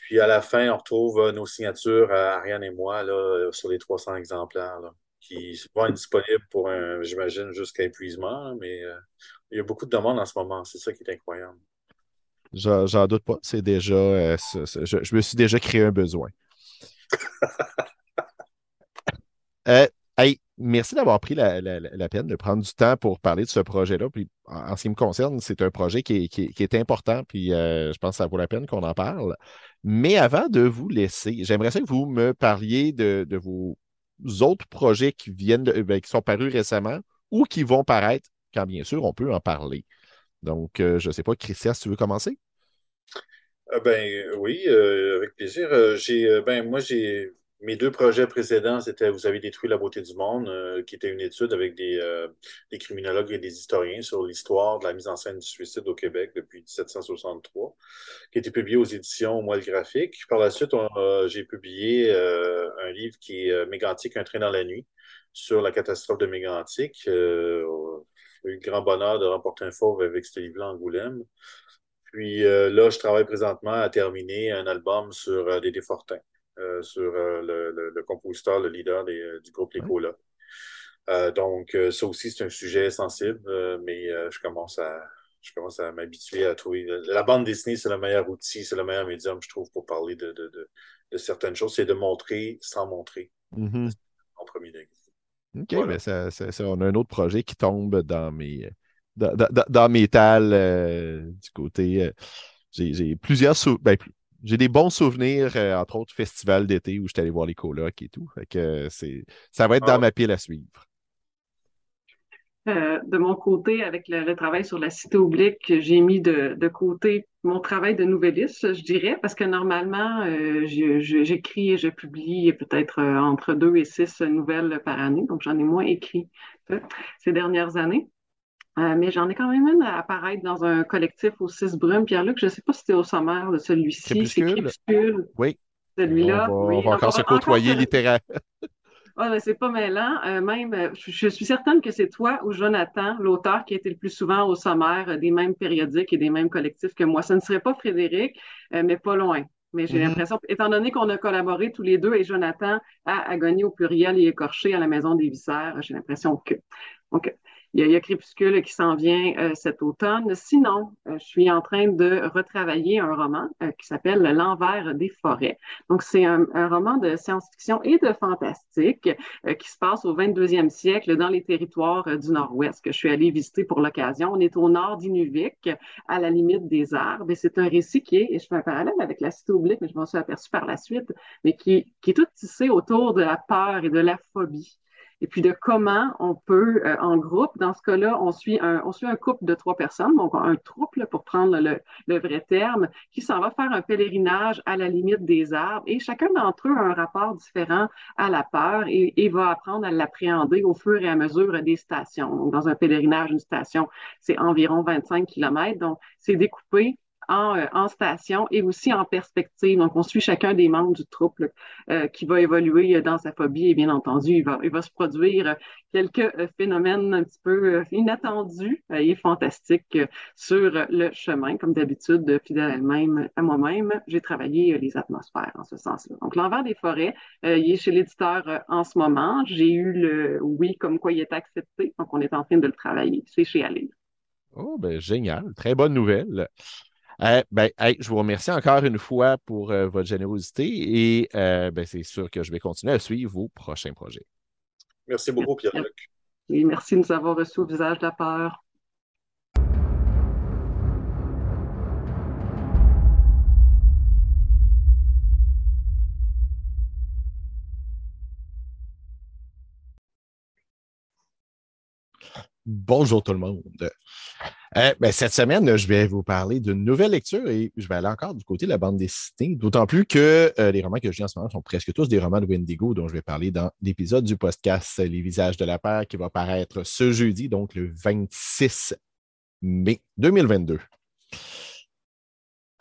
Puis à la fin, on retrouve euh, nos signatures, euh, Ariane et moi, là, euh, sur les 300 exemplaires, qui vont être disponibles pour, un, j'imagine, jusqu'à épuisement. Mais il y a beaucoup de demandes en ce moment. C'est ça qui est incroyable. J'en doute pas. C'est déjà. je, me suis déjà créé un besoin. merci d'avoir pris la, peine de prendre du temps pour parler de ce projet-là. Puis, en, ce qui me concerne, c'est un projet qui est, important, puis je pense que ça vaut la peine qu'on en parle. Mais avant de vous laisser, j'aimerais que vous me parliez de, vos autres projets qui viennent ben, qui sont parus récemment ou qui vont paraître, quand bien sûr on peut en parler. Donc, euh, je ne sais pas, Christian, si tu veux commencer? Euh, ben oui, euh, avec plaisir. j'ai ben moi j'ai mes deux projets précédents, c'était Vous avez détruit la beauté du monde, euh, qui était une étude avec euh, des, criminologues et des historiens sur l'histoire de la mise en scène du suicide au Québec depuis 1763, qui a été publié aux éditions Moelle Graphique. Par la suite, j'ai publié euh, un livre qui est Mégantic, un train dans la nuit, sur la catastrophe de Mégantic. j'ai eu le grand bonheur de remporter un fauve avec ce livre-là Angoulême. Puis là, je travaille présentement à terminer un album sur Dédé Fortin. Euh, sur euh, le, compositeur, le leader euh, du groupe Lécola. donc, ça aussi, c'est un sujet sensible, mais je commence à, je commence à m'habituer à trouver. La bande dessinée, c'est le meilleur outil, c'est le meilleur médium, je trouve, pour parler de, certaines choses. C'est de montrer sans montrer. Mm-hmm. En premier degré. OK, mais ça, on a un autre projet qui tombe dans mes, dans, mes tales du côté. j'ai plusieurs sous. Ben, j'ai des bons souvenirs, euh, entre autres, festival d'été où j'étais allé voir les colocs et tout. Fait que c'est, ça va être dans ah. ma pile à suivre. Euh, de mon côté, avec le, travail sur la cité oblique, j'ai mis de, côté mon travail de nouvelliste, je dirais, parce que normalement, euh, j'écris et je publie peut-être entre deux et six nouvelles par année, donc j'en ai moins écrit ces dernières années. Euh, mais j'en ai quand même une à apparaître dans un collectif au 6 Brume. Pierre-Luc, je ne sais pas si c'était au sommaire de celui-ci. C'est Crépuscule. Oui. Celui-là. On va, oui. on va encore se côtoyer littéralement. Ah, mais c'est pas mêlant. Euh, même, euh, je, suis certaine que c'est toi ou Jonathan, l'auteur qui a été le plus souvent au sommaire des mêmes périodiques et des mêmes collectifs que moi. Ce ne serait pas Frédéric, mais pas loin. Mais j'ai mm-hmm. l'impression, étant donné qu'on a collaboré tous les deux et Jonathan a Agonie au pluriel et écorché à la Maison des Viscères, j'ai l'impression que. Donc, il y a, Crépuscule qui s'en vient euh, cet automne. Sinon, euh, je suis en train de retravailler un roman euh, qui s'appelle L'envers des forêts. Donc, c'est un, roman de science-fiction et de fantastique qui se passe au 22e siècle dans les territoires du Nord-Ouest que je suis allée visiter pour l'occasion. On est au nord d'Inuvik, à la limite des arbres. Et c'est un récit qui est, et je fais un parallèle avec la cité oblique, mais je m'en suis aperçu par la suite, mais qui, qui est tout tissé autour de la peur et de la phobie. Et puis de comment on peut, euh, en groupe, dans ce cas-là, on suit un, on suit un couple de trois personnes, donc un trouble pour prendre le, le vrai terme, qui s'en va faire un pèlerinage à la limite des arbres et chacun d'entre eux a un rapport différent à la peur et, et va apprendre à l'appréhender au fur et à mesure des stations. Donc, dans un pèlerinage, une station, c'est environ 25 km, donc c'est découpé euh, en, station et aussi en perspective. Donc, on suit chacun des membres du troupe euh, qui va évoluer dans sa phobie et bien entendu, il va, il va se produire quelques euh, phénomènes un petit peu inattendus et fantastiques sur le chemin. Comme d'habitude, fidèle même à moi-même, j'ai travaillé les atmosphères en ce sens-là. Donc, l'envers des forêts, il est chez l'éditeur en ce moment. J'ai eu le oui comme quoi il est accepté. Donc, on est en train de le travailler. C'est chez Alile. Oh, ben génial. Très bonne nouvelle. Euh, ben, je vous remercie encore une fois pour euh, votre générosité et euh, ben, c'est sûr que je vais continuer à suivre vos prochains projets. Merci beaucoup, Pierre-Luc. Oui, merci de nous avoir reçus au visage de la peur. Bonjour tout le monde. Euh, ben, cette semaine, je vais vous parler d'une nouvelle lecture et je vais aller encore du côté de la bande dessinée, d'autant plus que euh, les romans que je lis en ce moment sont presque tous des romans de Wendigo dont je vais parler dans l'épisode du podcast Les visages de la peur qui va paraître ce jeudi, donc le 26 mai 2022.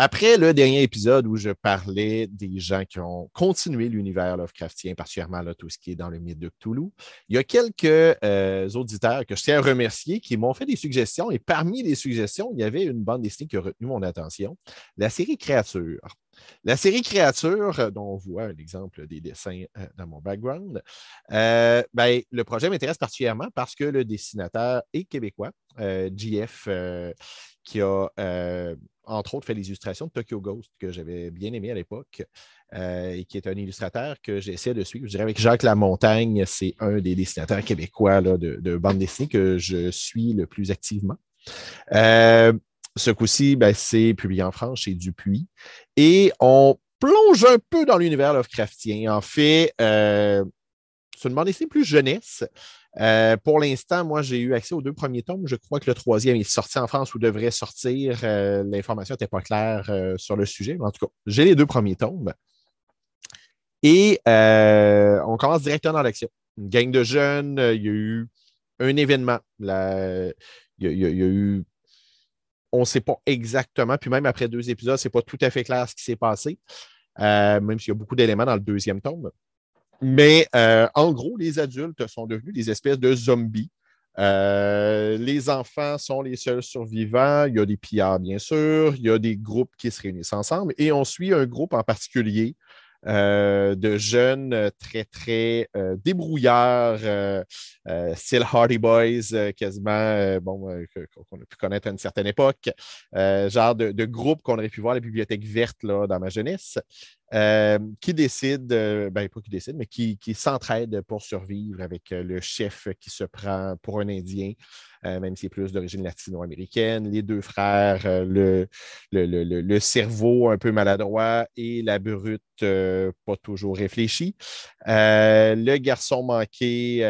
Après le dernier épisode où je parlais des gens qui ont continué l'univers Lovecraftien, particulièrement là, tout ce qui est dans le mythe de Cthulhu, il y a quelques euh, auditeurs que je tiens à remercier qui m'ont fait des suggestions. Et parmi les suggestions, il y avait une bande dessinée qui a retenu mon attention, la série Créatures. La série Créatures, dont on voit l'exemple des dessins euh, dans mon background, euh, ben, le projet m'intéresse particulièrement parce que le dessinateur est québécois, JF, qui a entre autres, fait l'illustration de Tokyo Ghost, que j'avais bien aimé à l'époque, euh, et qui est un illustrateur que j'essaie de suivre. Je dirais avec Jacques Lamontagne, c'est un des dessinateurs québécois de, bande dessinée que je suis le plus activement. Euh, ce coup-ci, ben, c'est publié en France chez Dupuis. Et on plonge un peu dans l'univers Lovecraftien. En fait, euh, c'est une bande dessinée plus jeunesse. Euh, pour l'instant, moi, j'ai eu accès aux deux premiers tomes. Je crois que le troisième est sorti en France ou devrait sortir. Euh, l'information n'était pas claire euh, sur le sujet. Mais en tout cas, j'ai les deux premiers tomes. Et on commence directement dans l'action. Une gang de jeunes, il y a eu un événement. il, y a, eu. On ne sait pas exactement, puis même après deux épisodes, ce n'est pas tout à fait clair ce qui s'est passé, même s'il y a beaucoup d'éléments dans le deuxième tome. Mais euh, en gros, les adultes sont devenus des espèces de zombies. Euh, les enfants sont les seuls survivants. Il y a des pillards, bien sûr. Il y a des groupes qui se réunissent ensemble. Et on suit un groupe en particulier euh, de jeunes très, très euh, débrouillards, style Hardy Boys, quasiment, bon, qu'on a pu connaître à une certaine époque, genre de, de groupe qu'on aurait pu voir à la bibliothèque verte là, dans ma jeunesse, qui décident, ben pas qui décident, mais qui, s'entraident pour survivre avec le chef qui se prend pour un Indien. Euh, même s'il est plus d'origine latino-américaine. Les deux frères, euh, le, cerveau un peu maladroit et la brute euh, pas toujours réfléchie. le garçon manqué,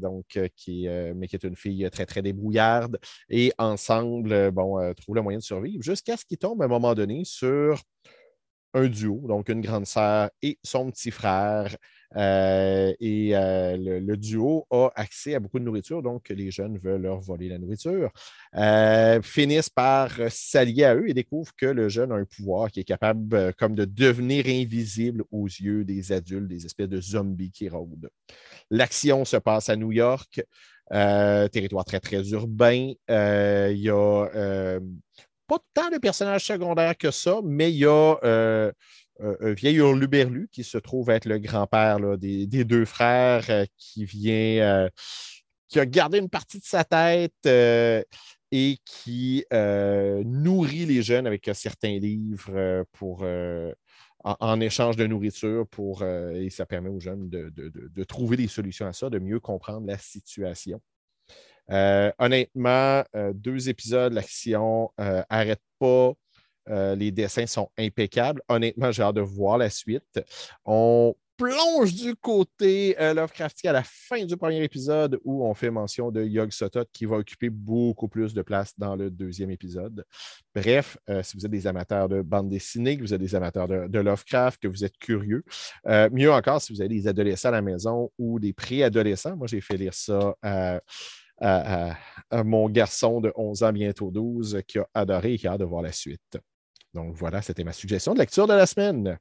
donc, qui, mais qui est une fille très, très débrouillarde. Et ensemble, bon, trouvent le moyen de survivre jusqu'à ce qu'ils tombent à un moment donné sur un duo, donc une grande sœur et son petit frère. Euh, et euh, le, duo a accès à beaucoup de nourriture, donc les jeunes veulent leur voler la nourriture. Euh, finissent par s'allier à eux et découvrent que le jeune a un pouvoir qui est capable comme de devenir invisible aux yeux des adultes, des espèces de zombies qui rôdent. L'action se passe à New York. territoire très, très urbain. Il y a pas tant de personnages secondaires que ça, mais il y a euh, un vieil hurluberlu qui se trouve être le grand-père des, deux frères euh, qui vient, euh, qui a gardé une partie de sa tête et qui nourrit les jeunes avec certains livres pour. En, échange de nourriture pour, et ça permet aux jeunes de, trouver des solutions à ça, de mieux comprendre la situation. Euh, honnêtement, euh, deux épisodes, l'action n'arrête euh, pas. les dessins sont impeccables. Honnêtement, j'ai hâte de voir la suite. On plonge du côté euh, à la fin du premier épisode où on fait mention de Yog Sothoth qui va occuper beaucoup plus de place dans le deuxième épisode. Bref, si vous êtes des amateurs de bande dessinée, que vous êtes des amateurs de, Lovecraft, que vous êtes curieux, mieux encore si vous avez des adolescents à la maison ou des préadolescents. Moi, j'ai fait lire ça à, mon garçon de 11 ans, bientôt 12, qui a adoré et qui a hâte de voir la suite. Donc voilà, c'était ma suggestion de lecture de la semaine.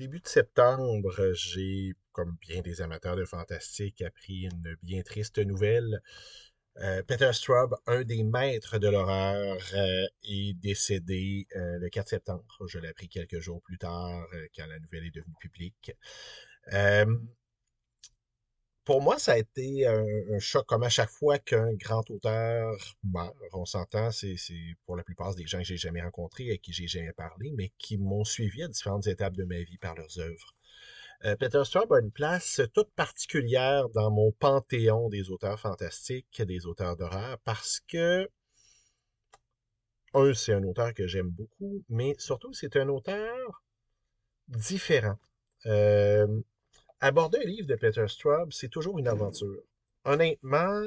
début de septembre, j'ai, comme bien des amateurs de fantastique, appris une bien triste nouvelle. Euh, Peter Straub, un des maîtres de l'horreur, euh, est décédé euh, le 4 septembre. Je l'ai appris quelques jours plus tard, quand la nouvelle est devenue publique pour moi, ça a été un, choc, comme à chaque fois qu'un grand auteur meurt. On s'entend, c'est pour la plupart des gens que j'ai jamais rencontrés, et qui j'ai jamais parlé, mais qui m'ont suivi à différentes étapes de ma vie par leurs œuvres. Euh, Peter Straub a une place toute particulière dans mon panthéon des auteurs fantastiques, des auteurs d'horreur, parce que, un, c'est un auteur que j'aime beaucoup, mais surtout, c'est un auteur différent. Euh, aborder un livre de Peter Straub, c'est toujours une aventure. Honnêtement,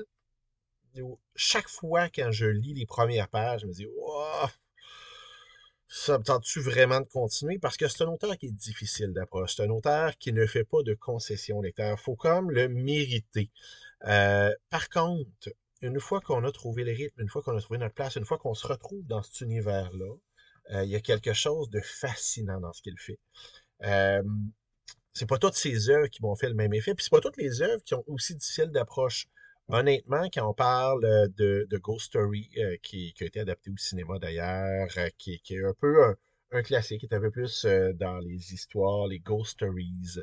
chaque fois quand je lis les premières pages, je me dis, oh, ça me tente-tu vraiment de continuer? Parce que c'est un auteur qui est difficile d'approche. C'est un auteur qui ne fait pas de concessions lecteur. Il faut comme le mériter. Euh, par contre, une fois qu'on a trouvé le rythme, une fois qu'on a trouvé notre place, une fois qu'on se retrouve dans cet univers-là, euh, il y a quelque chose de fascinant dans ce qu'il fait. Euh, c'est pas toutes ces œuvres qui m'ont fait le même effet. Puis c'est pas toutes les œuvres qui ont aussi difficile d'approche. Honnêtement, quand on parle euh, de, Ghost Story, euh, qui, a été adapté au cinéma d'ailleurs, euh, qui, est un peu un, classique, qui est un peu plus dans les histoires, les Ghost Stories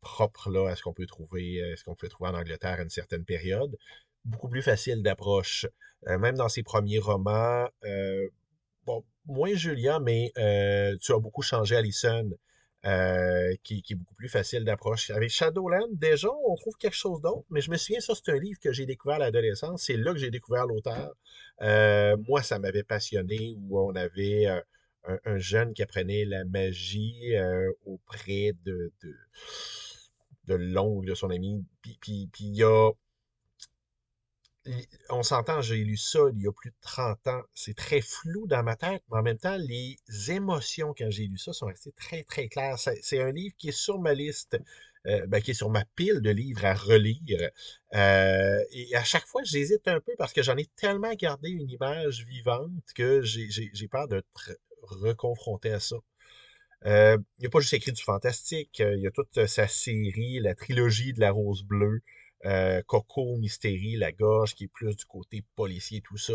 propres là, à ce qu'on peut trouver, ce qu'on peut trouver en Angleterre à une certaine période. Beaucoup plus facile d'approche. même dans ses premiers romans, bon, moins Julia, mais tu as beaucoup changé, Alison. Euh, qui, est beaucoup plus facile d'approche. Avec Shadowland, déjà, on trouve quelque chose d'autre, mais je me souviens, ça, c'est un livre que j'ai découvert à l'adolescence. C'est là que j'ai découvert l'auteur. Euh, moi, ça m'avait passionné, où on avait euh, un, jeune qui apprenait la magie auprès de, de, de l'oncle de son ami. Puis, puis, puis y a on s'entend, j'ai lu ça il y a plus de 30 ans. C'est très flou dans ma tête, mais en même temps, les émotions quand j'ai lu ça sont restées très, très claires. C'est un livre qui est sur ma liste, euh, ben, qui est sur ma pile de livres à relire. Euh, et à chaque fois, j'hésite un peu parce que j'en ai tellement gardé une image vivante que j'ai peur de reconfronter à ça. Euh, il n'a pas juste écrit du fantastique, il y a toute sa série, la trilogie de la Rose Bleue. Euh, Coco, Mystérie, La Gorge, qui est plus du côté policier, tout ça.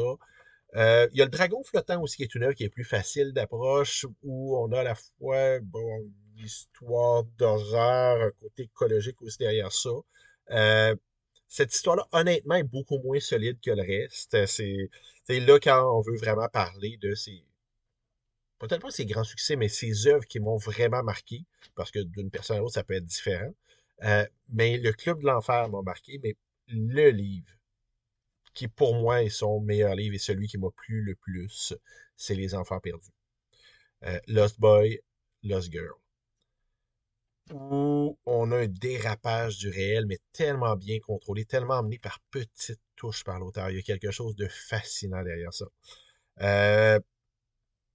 Euh, il y a le Dragon flottant aussi, qui est une œuvre qui est plus facile d'approche, où on a à la fois bon, une histoire d'horreur, un côté écologique aussi derrière ça. Euh, cette histoire-là, honnêtement, est beaucoup moins solide que le reste. C'est là quand on veut vraiment parler de ces. Peut-être pas ses grands succès, mais ces œuvres qui m'ont vraiment marqué, parce que d'une personne à l'autre, ça peut être différent. Euh, mais le Club de l'Enfer m'a marqué, mais le livre qui pour moi est son meilleur livre et celui qui m'a plu le plus, c'est Les Enfants perdus. Euh, Lost Boy, Lost Girl. Où on a un dérapage du réel, mais tellement bien contrôlé, tellement amené par petites touches par l'auteur. Il y a quelque chose de fascinant derrière ça. Euh,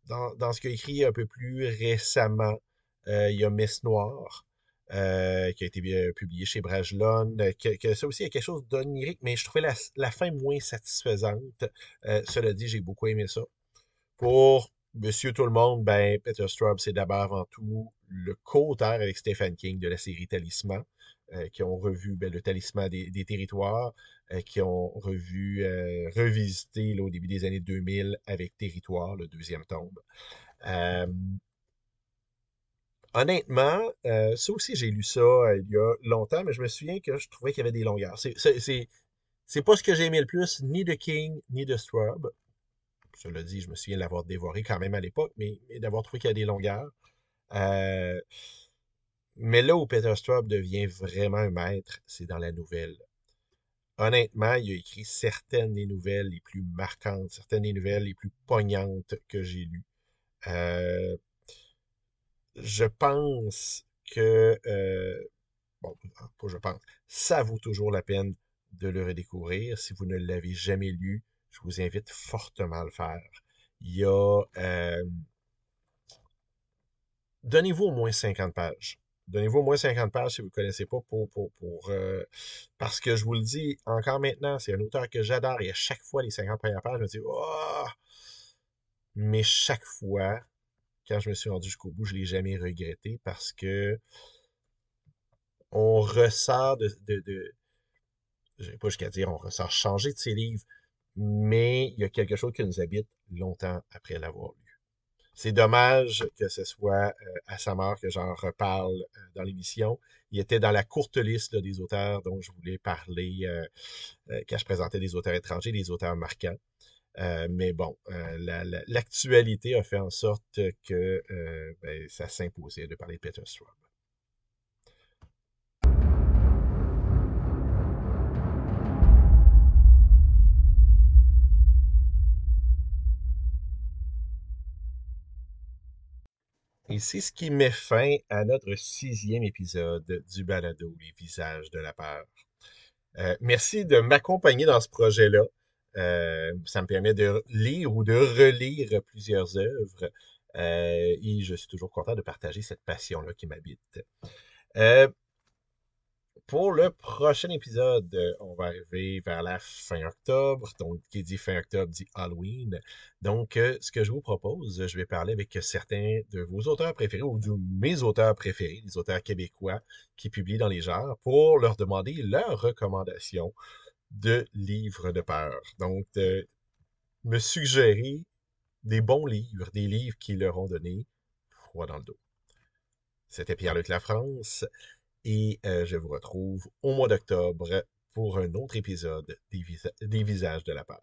dans, dans, ce qu'il a écrit un peu plus récemment, il y a Messe Noire, euh, qui a été publié chez Brajlon, euh, que, ça aussi, il y a quelque chose d'onirique, mais je trouvais la, fin moins satisfaisante. Euh, cela dit, j'ai beaucoup aimé ça. Pour Monsieur Tout le Monde, ben, Peter Straub, c'est d'abord avant tout le co-auteur avec Stephen King de la série Talisman, qui ont revu ben, le Talisman des, territoires, qui ont revu, revisité au début des années 2000 avec Territoire, le deuxième tombe honnêtement, euh, ça aussi, j'ai lu ça euh, il y a longtemps, mais je me souviens que je trouvais qu'il y avait des longueurs. C'est, pas ce que j'ai aimé le plus, ni de King, ni de Straub. Cela dit, je me souviens l'avoir dévoré quand même à l'époque, mais, d'avoir trouvé qu'il y a des longueurs. Euh, mais là où Peter Straub devient vraiment un maître, c'est dans la nouvelle. honnêtement, il a écrit certaines des nouvelles les plus marquantes, certaines des nouvelles les plus poignantes que j'ai lues. Je pense que, euh, bon, pas je pense, ça vaut toujours la peine de le redécouvrir. Si vous ne l'avez jamais lu, je vous invite fortement à le faire. Il y a... Euh, Donnez-vous au moins 50 pages. Donnez-vous au moins 50 pages si vous ne connaissez pas pour, pour, pour euh, parce que je vous le dis encore maintenant, c'est un auteur que j'adore et à chaque fois les 50 premières pages, je me dis oh! mais chaque fois quand je me suis rendu jusqu'au bout, je ne l'ai jamais regretté parce que on ressort de, de, de je pas jusqu'à dire on ressort changé de ses livres, mais il y a quelque chose qui nous habite longtemps après l'avoir lu. C'est dommage que ce soit euh, à sa mort que j'en reparle euh, dans l'émission. Il était dans la courte liste des auteurs dont je voulais parler euh, quand je présentais des auteurs étrangers, des auteurs marquants. Mais bon, l'actualité a fait en sorte que ben, ça s'imposait de parler de Peter Straub. Et c'est ce qui met fin à notre sixième épisode du balado Les visages de la peur. Euh, merci de m'accompagner dans ce projet-là. Euh, ça me permet de lire ou de relire plusieurs œuvres. Euh, et je suis toujours content de partager cette passion-là qui m'habite. Pour le prochain épisode, euh, on va arriver vers la fin octobre. Donc, qui dit fin octobre dit Halloween. Donc, euh, ce que je vous propose, je vais parler avec certains de vos auteurs préférés ou de mes auteurs préférés, les auteurs québécois qui publient dans les genres, pour leur demander leurs recommandations de livres de peur. Donc, de me suggérer des bons livres, des livres qui leur ont donné froid dans le dos. C'était Pierre-Luc France et euh, je vous retrouve au mois d'octobre pour un autre épisode des Visages de la peur.